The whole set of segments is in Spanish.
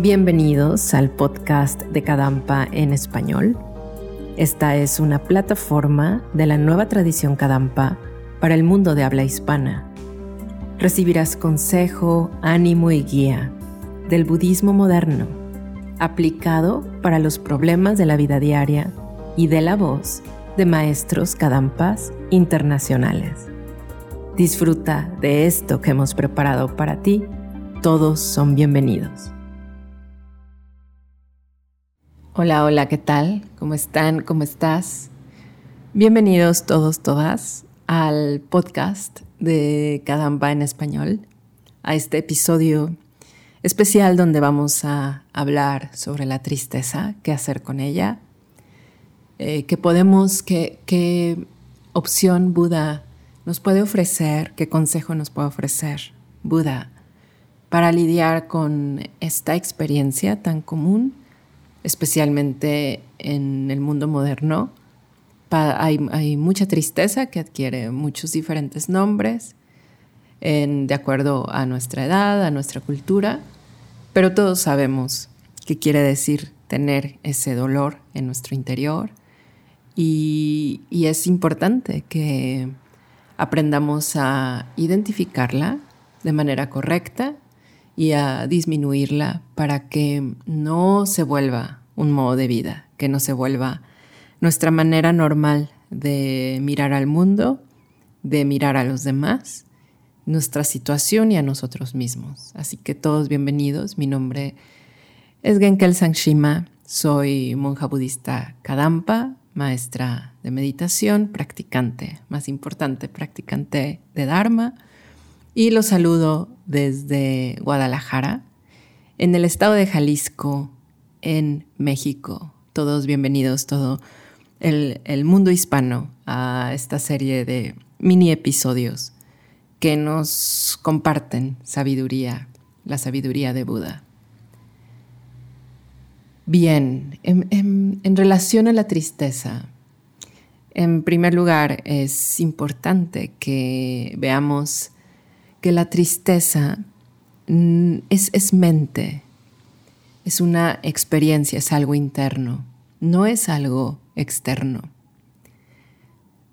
Bienvenidos al podcast de Kadampa en español. Esta es una plataforma de la nueva tradición Kadampa para el mundo de habla hispana. Recibirás consejo, ánimo y guía del budismo moderno, aplicado para los problemas de la vida diaria y de la voz de maestros Kadampas internacionales. Disfruta de esto que hemos preparado para ti. Todos son bienvenidos. Hola, hola, ¿qué tal? ¿Cómo están? ¿Cómo estás? Bienvenidos todos, todas al podcast de Kadamba en español, a este episodio especial donde vamos a hablar sobre la tristeza, qué hacer con ella, eh, qué podemos, qué opción Buda nos puede ofrecer, qué consejo nos puede ofrecer Buda para lidiar con esta experiencia tan común especialmente en el mundo moderno. Hay, mucha tristeza que adquiere muchos diferentes nombres de acuerdo a nuestra edad, a nuestra cultura, pero todos sabemos qué quiere decir tener ese dolor en nuestro interior y es importante que aprendamos a identificarla de manera correcta y a disminuirla para que no se vuelva un modo de vida, que no se vuelva nuestra manera normal de mirar al mundo, de mirar a los demás, nuestra situación y a nosotros mismos. Así que todos bienvenidos. Mi nombre es Genkel Sangshima. Soy monja budista Kadampa, maestra de meditación, practicante, más importante, practicante de Dharma y los saludo desde Guadalajara, en el estado de Jalisco, en México. Todos bienvenidos, todo el, mundo hispano a esta serie de mini episodios que nos comparten sabiduría, la sabiduría de Buda. Bien, en, relación a la tristeza, en primer lugar es importante que veamos que la tristeza mm, es mente, es una experiencia, es algo interno, no es algo externo.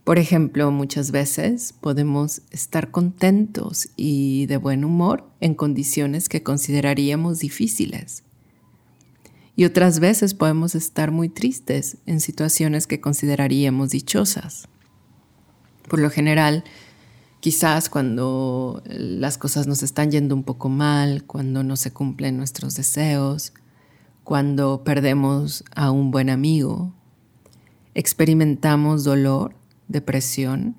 Por ejemplo, muchas veces podemos estar contentos y de buen humor en condiciones que consideraríamos difíciles. Y otras veces podemos estar muy tristes en situaciones que consideraríamos dichosas. Por lo general, Quizás cuando las cosas nos están yendo un poco mal, cuando no se cumplen nuestros deseos, cuando perdemos a un buen amigo, experimentamos dolor, depresión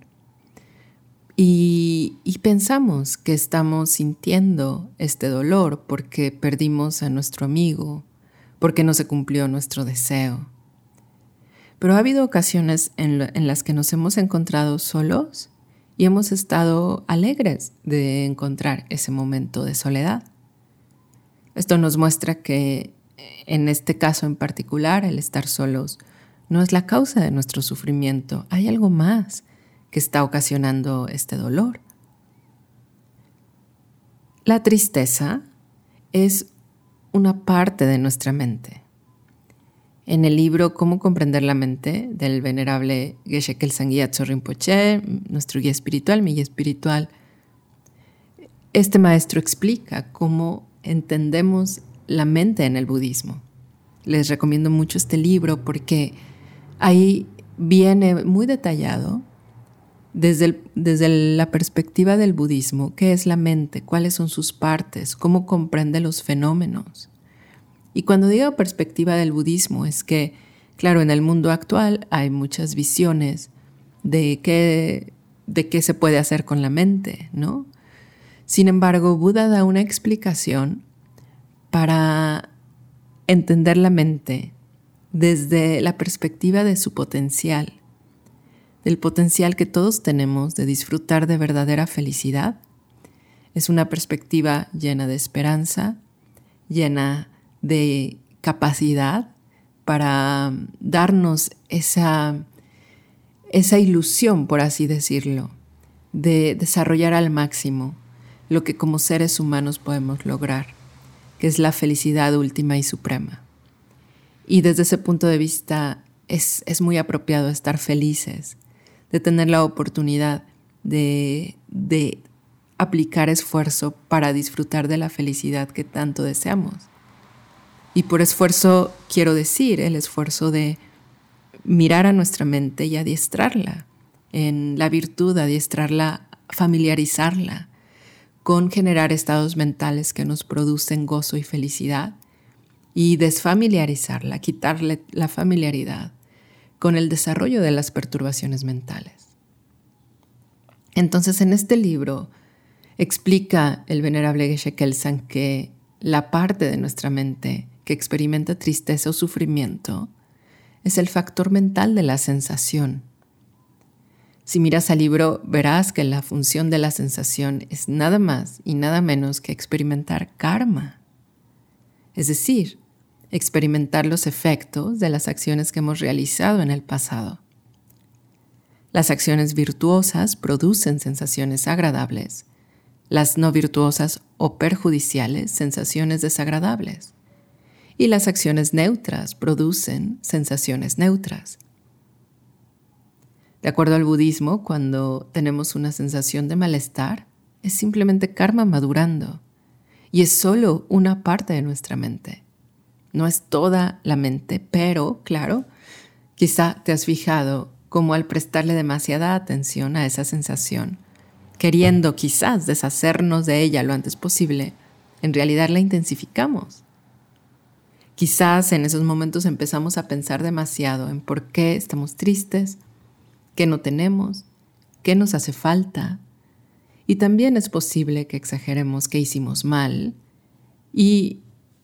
y, pensamos que estamos sintiendo este dolor porque perdimos a nuestro amigo, porque no se cumplió nuestro deseo. Pero ha habido ocasiones en las que nos hemos encontrado solos y hemos estado alegres de encontrar ese momento de soledad. Esto nos muestra que en este caso en particular el estar solos no es la causa de nuestro sufrimiento, hay algo más que está ocasionando este dolor. La tristeza es una parte de nuestra mente en el libro Cómo comprender la mente del venerable Geshe Kelsang Rinpoche, nuestro guía espiritual, mi guía espiritual, este maestro explica cómo entendemos la mente en el budismo. Les recomiendo mucho este libro porque ahí viene muy detallado desde, desde la perspectiva del budismo, qué es la mente, cuáles son sus partes, cómo comprende los fenómenos. Y cuando digo perspectiva del budismo es que, claro, en el mundo actual hay muchas visiones de qué, de qué se puede hacer con la mente, ¿no? Sin embargo, Buda da una explicación para entender la mente desde la perspectiva de su potencial, del potencial que todos tenemos de disfrutar de verdadera felicidad. Es una perspectiva llena de esperanza, llena de capacidad para darnos esa, esa ilusión, por así decirlo, de desarrollar al máximo lo que como seres humanos podemos lograr. Que es la felicidad última y suprema. Y desde ese punto de vista es, es muy apropiado estar felices, de tener la oportunidad de, de aplicar esfuerzo para disfrutar de la felicidad que tanto deseamos. Y por esfuerzo quiero decir el esfuerzo de mirar a nuestra mente y adiestrarla en la virtud, adiestrarla, familiarizarla con generar estados mentales que nos producen gozo y felicidad y desfamiliarizarla, quitarle la familiaridad con el desarrollo de las perturbaciones mentales. Entonces, en este libro explica el venerable Geshe Kelsan que la parte de nuestra mente que experimenta tristeza o sufrimiento es el factor mental de la sensación. Si miras al libro, verás que la función de la sensación es nada más y nada menos que experimentar karma. Es decir, experimentar los efectos de las acciones que hemos realizado en el pasado. Las acciones virtuosas producen sensaciones agradables, las no virtuosas o perjudiciales sensaciones desagradables, y las acciones neutras producen sensaciones neutras. De acuerdo al budismo, cuando tenemos una sensación de malestar, es simplemente karma madurando y es solo una parte de nuestra mente. No es toda la mente, pero, claro, quizá te has fijado como al prestarle demasiada atención a esa sensación, queriendo quizás deshacernos de ella lo antes posible, en realidad la intensificamos. Quizás en esos momentos empezamos a pensar demasiado en por qué estamos tristes, qué no tenemos, qué nos hace falta. Y también es posible que exageremos qué hicimos mal y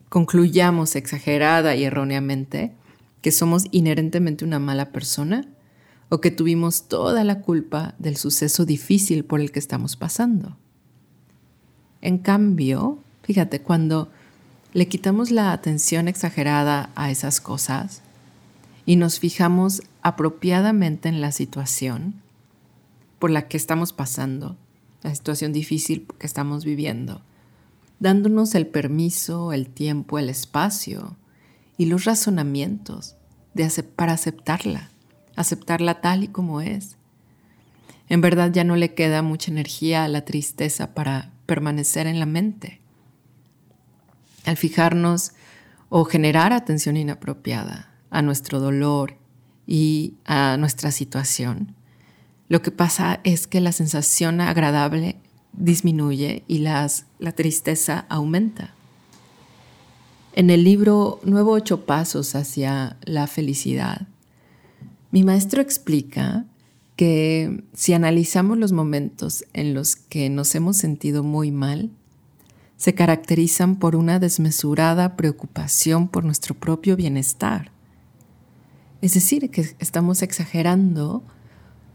concluyamos exagerada y erróneamente que somos inherentemente una mala persona o que tuvimos toda la culpa del suceso difícil por el que estamos pasando. En cambio, fíjate, cuando le quitamos la atención exagerada a esas cosas y nos fijamos apropiadamente en la situación por la que estamos pasando, la situación difícil que estamos viviendo, dándonos el permiso, el tiempo, el espacio y los razonamientos de para aceptarla, aceptarla tal y como es. En verdad ya no le queda mucha energía a la tristeza para permanecer en la mente. Al fijarnos o generar atención inapropiada a nuestro dolor y a nuestra situación, lo que pasa es que la sensación agradable disminuye y la tristeza aumenta. En el libro Nuevo Ocho Pasos hacia la Felicidad, mi maestro explica que si analizamos los momentos en los que nos hemos sentido muy mal, se caracterizan por una desmesurada preocupación por nuestro propio bienestar. Es decir, que estamos exagerando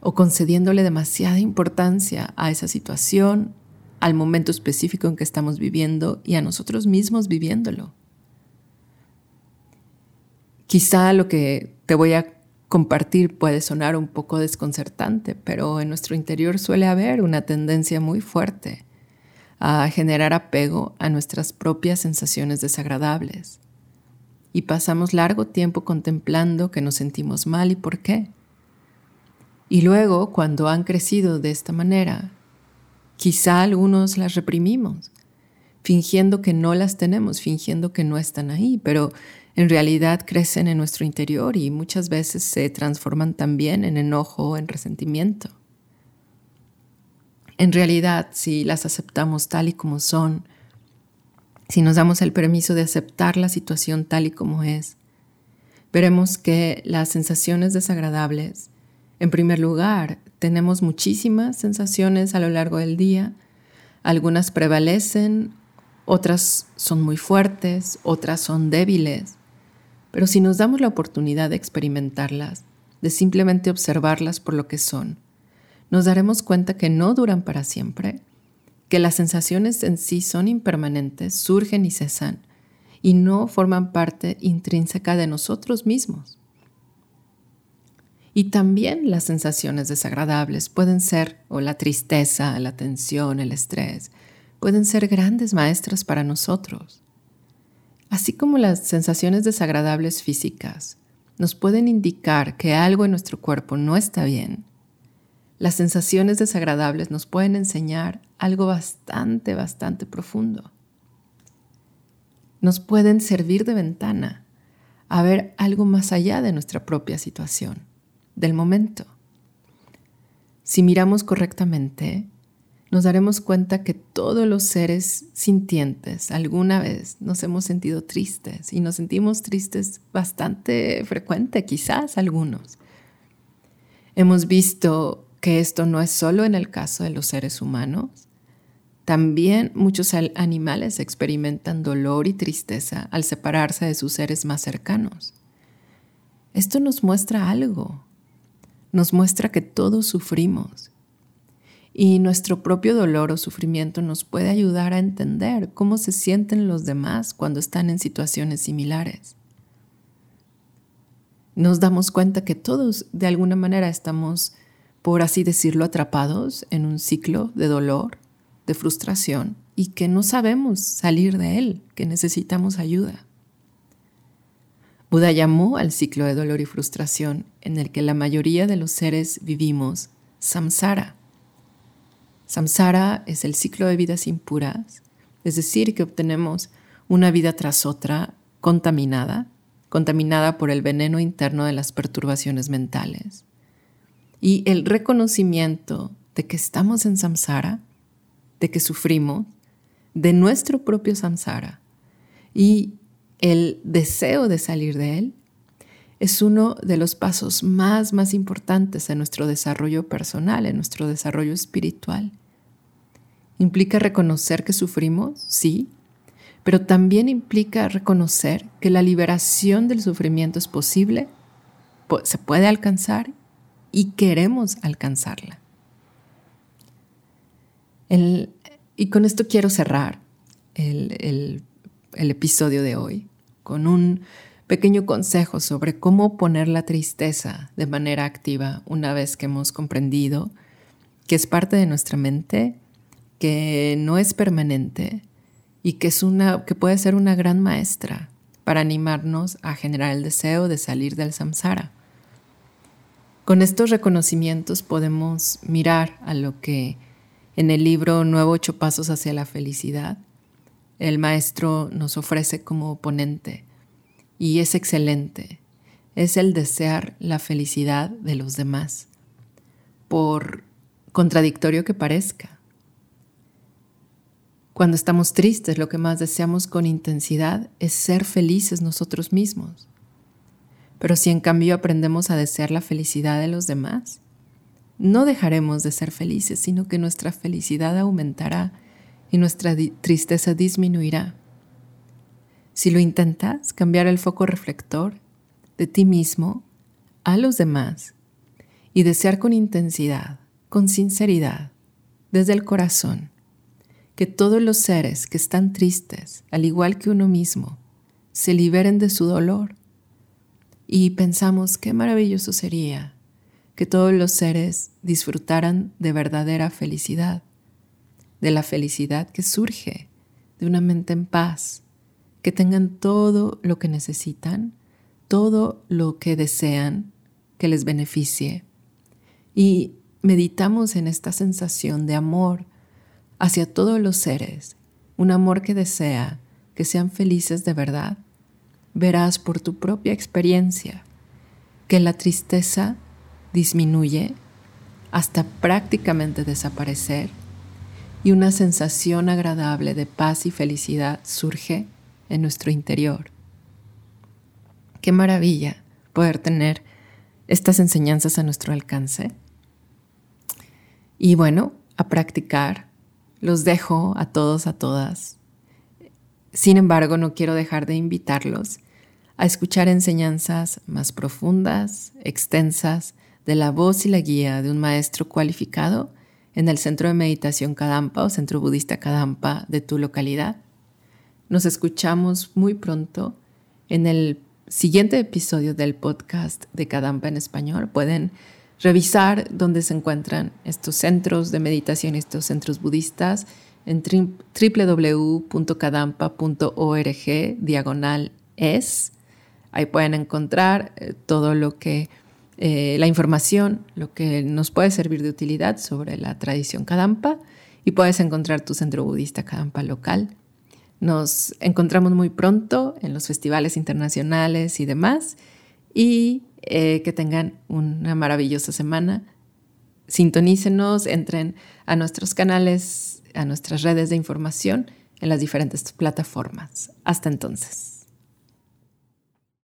o concediéndole demasiada importancia a esa situación, al momento específico en que estamos viviendo y a nosotros mismos viviéndolo. Quizá lo que te voy a compartir puede sonar un poco desconcertante, pero en nuestro interior suele haber una tendencia muy fuerte a generar apego a nuestras propias sensaciones desagradables. Y pasamos largo tiempo contemplando que nos sentimos mal y por qué. Y luego, cuando han crecido de esta manera, quizá algunos las reprimimos, fingiendo que no las tenemos, fingiendo que no están ahí, pero en realidad crecen en nuestro interior y muchas veces se transforman también en enojo o en resentimiento. En realidad, si las aceptamos tal y como son, si nos damos el permiso de aceptar la situación tal y como es, veremos que las sensaciones desagradables en primer lugar, tenemos muchísimas sensaciones a lo largo del día. Algunas prevalecen, otras son muy fuertes, otras son débiles. Pero si nos damos la oportunidad de experimentarlas, de simplemente observarlas por lo que son, nos daremos cuenta que no duran para siempre, que las sensaciones en sí son impermanentes, surgen y cesan, y no forman parte intrínseca de nosotros mismos. Y también las sensaciones desagradables pueden ser, o la tristeza, la tensión, el estrés, pueden ser grandes maestras para nosotros. Así como las sensaciones desagradables físicas nos pueden indicar que algo en nuestro cuerpo no está bien, las sensaciones desagradables nos pueden enseñar algo bastante, bastante profundo. Nos pueden servir de ventana a ver algo más allá de nuestra propia situación, del momento. Si miramos correctamente, nos daremos cuenta que todos los seres sintientes alguna vez nos hemos sentido tristes y nos sentimos tristes bastante frecuente, quizás algunos. Hemos visto que esto no es solo en el caso de los seres humanos. También muchos animales experimentan dolor y tristeza al separarse de sus seres más cercanos. Esto nos muestra algo. Nos muestra que todos sufrimos y nuestro propio dolor o sufrimiento nos puede ayudar a entender cómo se sienten los demás cuando están en situaciones similares. Nos damos cuenta que todos de alguna manera estamos, por así decirlo, atrapados en un ciclo de dolor, de frustración y que no sabemos salir de él, que necesitamos ayuda. Buda llamó al ciclo de dolor y frustración en el que la mayoría de los seres vivimos samsara Samsara es el ciclo de vidas impuras, es decir, que obtenemos una vida tras otra contaminada, contaminada por el veneno interno de las perturbaciones mentales. Y el reconocimiento de que estamos en samsara, de que sufrimos, de nuestro propio samsara y el deseo de salir de él, es uno de los pasos más, más importantes en nuestro desarrollo personal, en nuestro desarrollo espiritual. Implica reconocer que sufrimos, sí, pero también implica reconocer que la liberación del sufrimiento es posible, se puede alcanzar y queremos alcanzarla. y con esto quiero cerrar el episodio de hoy con un pequeño consejo sobre cómo poner la tristeza de manera activa una vez que hemos comprendido que es parte de nuestra mente, que no es permanente y que, es una, que puede ser una gran maestra para animarnos a generar el deseo de salir del samsara. Con estos reconocimientos podemos mirar a lo que en el libro Nuevo Ocho Pasos hacia la Felicidad el maestro nos ofrece como oponente y es excelente. Es el desear la felicidad de los demás, por contradictorio que parezca. Cuando estamos tristes, lo que más deseamos con intensidad es ser felices nosotros mismos. Pero si en cambio aprendemos a desear la felicidad de los demás, no dejaremos de ser felices, sino que nuestra felicidad aumentará y nuestra tristeza disminuirá. Si lo intentas, cambiar el foco reflector de ti mismo a los demás y desear con intensidad, con sinceridad, desde el corazón, que todos los seres que están tristes, al igual que uno mismo, se liberen de su dolor. Y pensamos qué maravilloso sería que todos los seres disfrutaran de verdadera felicidad, de la felicidad que surge de una mente en paz, que tengan todo lo que necesitan, todo lo que desean que les beneficie. Y meditamos en esta sensación de amor hacia todos los seres, un amor que desea que sean felices de verdad. Verás por tu propia experiencia que la tristeza disminuye hasta prácticamente desaparecer y una sensación agradable de paz y felicidad surge en nuestro interior. Qué maravilla poder tener estas enseñanzas a nuestro alcance. Y bueno, a practicar. Los dejo a todos, a todas. Sin embargo, no quiero dejar de invitarlos a escuchar enseñanzas más profundas, extensas, de la voz y la guía de un maestro cualificado en el Centro de Meditación Kadampa o Centro Budista Kadampa de tu localidad. Nos escuchamos muy pronto en el siguiente episodio del podcast de Kadampa en español. Pueden revisar dónde se encuentran estos centros de meditación, estos centros budistas en www.cadampa.org diagonal es. Ahí pueden encontrar eh, todo lo que, eh, la información, lo que nos puede servir de utilidad sobre la tradición Kadampa y puedes encontrar tu centro budista Kadampa local. Nos encontramos muy pronto en los festivales internacionales y demás y eh, que tengan una maravillosa semana. Sintonícenos, entren a nuestros canales, a nuestras redes de información en las diferentes plataformas. Hasta entonces.